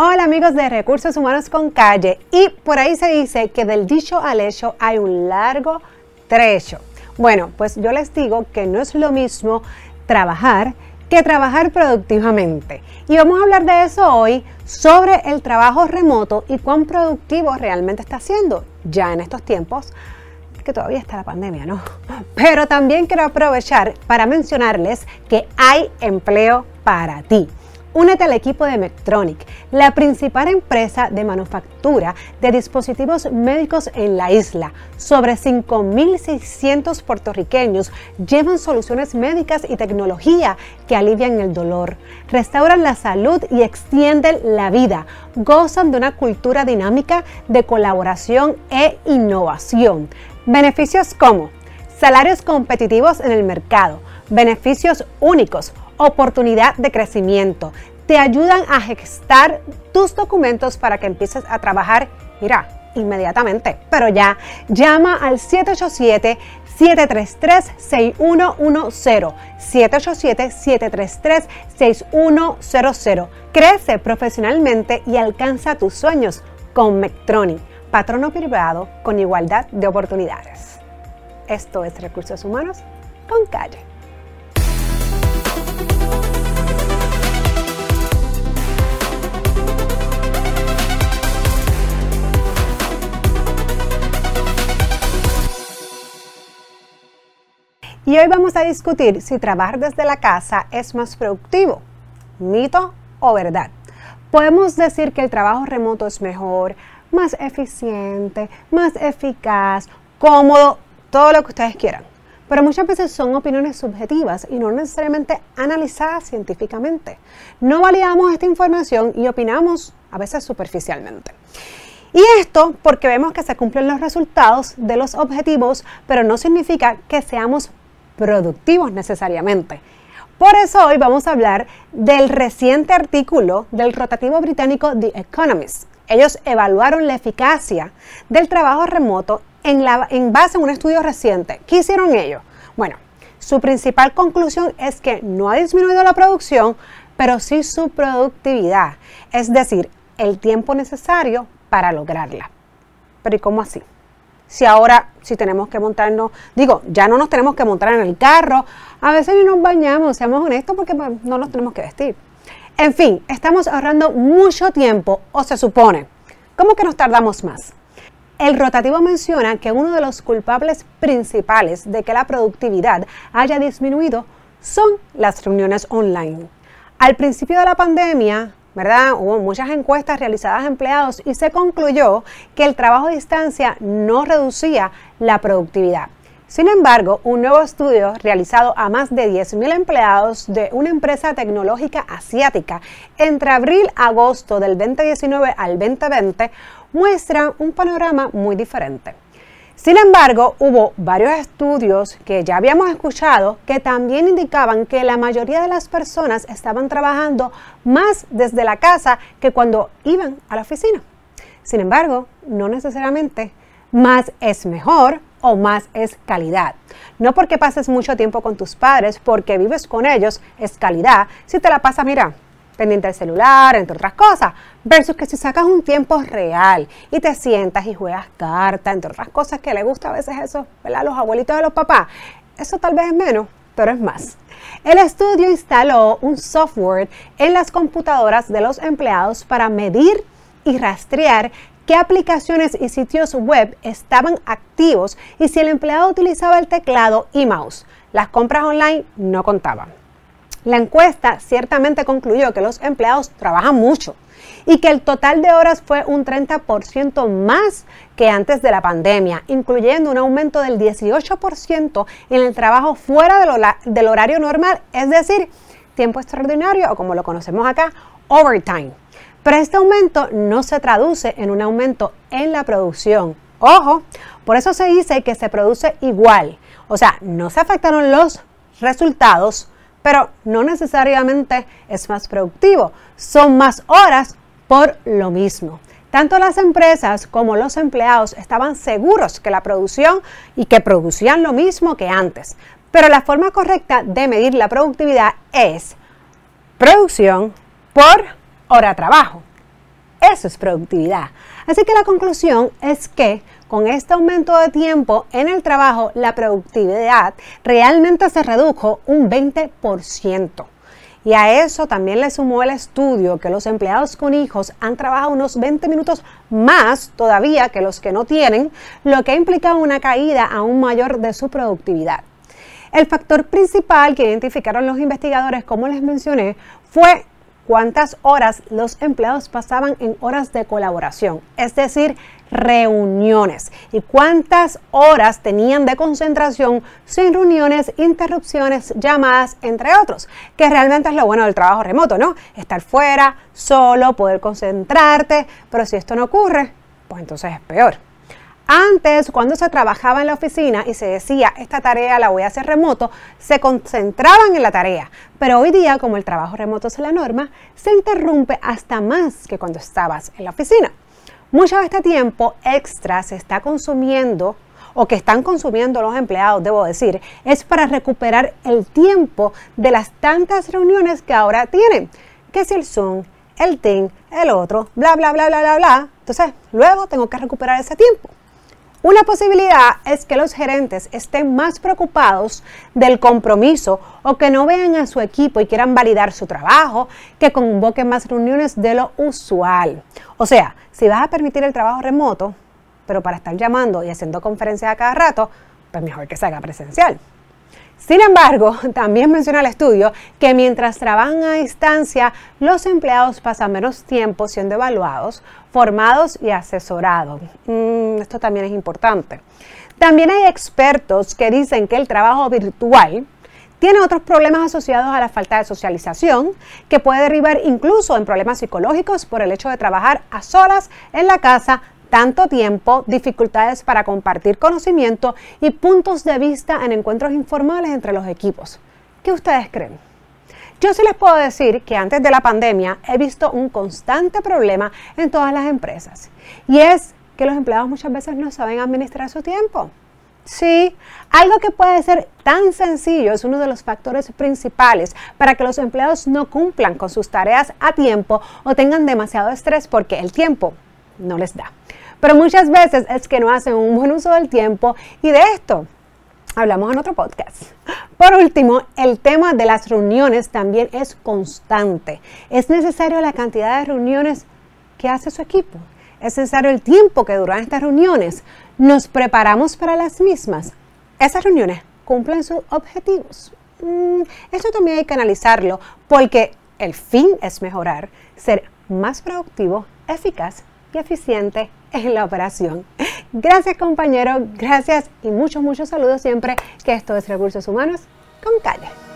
Hola amigos de Recursos Humanos con Calle y por ahí se dice que del dicho al hecho hay un largo trecho. Bueno, pues yo les digo que no es lo mismo trabajar que trabajar productivamente. Y vamos a hablar de eso hoy sobre el trabajo remoto y cuán productivo realmente está siendo ya en estos tiempos que todavía está la pandemia, ¿no? Pero también quiero aprovechar para mencionarles que hay empleo para ti. Únete al equipo de Medtronic, la principal empresa de manufactura de dispositivos médicos en la isla. Sobre 5.600 puertorriqueños llevan soluciones médicas y tecnología que alivian el dolor, restauran la salud y extienden la vida. Gozan de una cultura dinámica de colaboración e innovación. Beneficios como salarios competitivos en el mercado, beneficios únicos, oportunidad de crecimiento. Te ayudan a gestar tus documentos para que empieces a trabajar, mira, inmediatamente. Pero ya, llama al 787-733-6110. 787-733-6100. Crece profesionalmente y alcanza tus sueños con Mectronic, patrono privado con igualdad de oportunidades. Esto es Recursos Humanos con Calle. Y hoy vamos a discutir si trabajar desde la casa es más productivo, mito o verdad. Podemos decir que el trabajo remoto es mejor, más eficiente, más eficaz, cómodo, todo lo que ustedes quieran. Pero muchas veces son opiniones subjetivas y no necesariamente analizadas científicamente. No validamos esta información y opinamos a veces superficialmente. Y esto porque vemos que se cumplen los resultados de los objetivos, pero no significa que seamos productivos necesariamente. Por eso hoy vamos a hablar del reciente artículo del rotativo británico The Economist. Ellos evaluaron la eficacia del trabajo remoto en, la, en base a un estudio reciente. ¿Qué hicieron ellos? Bueno, su principal conclusión es que no ha disminuido la producción, pero sí su productividad, es decir, el tiempo necesario para lograrla. Pero ¿y cómo así? Si ahora, si tenemos que montarnos, digo, ya no nos tenemos que montar en el carro, a veces ni nos bañamos, seamos honestos, porque no nos tenemos que vestir. En fin, estamos ahorrando mucho tiempo, o se supone. ¿Cómo que nos tardamos más? El rotativo menciona que uno de los culpables principales de que la productividad haya disminuido son las reuniones online. Al principio de la pandemia, ¿verdad? Hubo muchas encuestas realizadas a empleados y se concluyó que el trabajo a distancia no reducía la productividad. Sin embargo, un nuevo estudio realizado a más de 10.000 empleados de una empresa tecnológica asiática entre abril y agosto del 2019 al 2020 muestra un panorama muy diferente. Sin embargo, hubo varios estudios que ya habíamos escuchado que también indicaban que la mayoría de las personas estaban trabajando más desde la casa que cuando iban a la oficina. Sin embargo, no necesariamente más es mejor o más es calidad. No porque pases mucho tiempo con tus padres, porque vives con ellos, es calidad. Si te la pasas, mira, pendiente del celular, entre otras cosas, versus que si sacas un tiempo real y te sientas y juegas cartas, entre otras cosas que le gusta a veces eso, ¿verdad? Los abuelitos de los papás, eso tal vez es menos, pero es más. El estudio instaló un software en las computadoras de los empleados para medir y rastrear qué aplicaciones y sitios web estaban activos y si el empleado utilizaba el teclado y mouse. Las compras online no contaban. La encuesta ciertamente concluyó que los empleados trabajan mucho y que el total de horas fue un 30% más que antes de la pandemia, incluyendo un aumento del 18% en el trabajo fuera del horario normal, es decir, tiempo extraordinario o como lo conocemos acá, overtime. Pero este aumento no se traduce en un aumento en la producción. Ojo, por eso se dice que se produce igual. O sea, no se afectaron los resultados, pero no necesariamente es más productivo. Son más horas por lo mismo. Tanto las empresas como los empleados estaban seguros que la producción y que producían lo mismo que antes. Pero la forma correcta de medir la productividad es producción por hora trabajo. Eso es productividad. Así que la conclusión es que con este aumento de tiempo en el trabajo, la productividad realmente se redujo un 20%. Y a eso también le sumó el estudio que los empleados con hijos han trabajado unos 20 minutos más todavía que los que no tienen, lo que ha implicado una caída aún mayor de su productividad. El factor principal que identificaron los investigadores, como les mencioné, fue cuántas horas los empleados pasaban en horas de colaboración, es decir, reuniones y cuántas horas tenían de concentración sin reuniones, interrupciones, llamadas, entre otros, que realmente es lo bueno del trabajo remoto, ¿no? Estar fuera, solo, poder concentrarte, pero si esto no ocurre, pues entonces es peor. Antes, cuando se trabajaba en la oficina y se decía, esta tarea la voy a hacer remoto, se concentraban en la tarea. Pero hoy día, como el trabajo remoto es la norma, se interrumpe hasta más que cuando estabas en la oficina. Mucho de este tiempo extra se está consumiendo o que están consumiendo los empleados, debo decir, es para recuperar el tiempo de las tantas reuniones que ahora tienen. Que si el Zoom, el Team, el otro, bla, bla, bla, bla, bla, bla. Entonces, luego tengo que recuperar ese tiempo. Una posibilidad es que los gerentes estén más preocupados del compromiso o que no vean a su equipo y quieran validar su trabajo, que convoquen más reuniones de lo usual. O sea, si vas a permitir el trabajo remoto, pero para estar llamando y haciendo conferencias a cada rato, pues mejor que se haga presencial. Sin embargo, también menciona el estudio que mientras trabajan a distancia, los empleados pasan menos tiempo siendo evaluados, formados y asesorados. Mm, esto también es importante. También hay expertos que dicen que el trabajo virtual tiene otros problemas asociados a la falta de socialización, que puede derivar incluso en problemas psicológicos por el hecho de trabajar a solas en la casa tanto tiempo, dificultades para compartir conocimiento y puntos de vista en encuentros informales entre los equipos. ¿Qué ustedes creen? Yo sí les puedo decir que antes de la pandemia he visto un constante problema en todas las empresas y es que los empleados muchas veces no saben administrar su tiempo. Sí, algo que puede ser tan sencillo es uno de los factores principales para que los empleados no cumplan con sus tareas a tiempo o tengan demasiado estrés porque el tiempo no les da. Pero muchas veces es que no hacen un buen uso del tiempo y de esto hablamos en otro podcast. Por último, el tema de las reuniones también es constante. Es necesario la cantidad de reuniones que hace su equipo. Es necesario el tiempo que duran estas reuniones. Nos preparamos para las mismas. Esas reuniones cumplen sus objetivos. Mm, esto también hay que analizarlo porque el fin es mejorar, ser más productivo, eficaz y eficiente en la operación. Gracias compañero, gracias y muchos, muchos saludos siempre que esto es Recursos Humanos con Calle.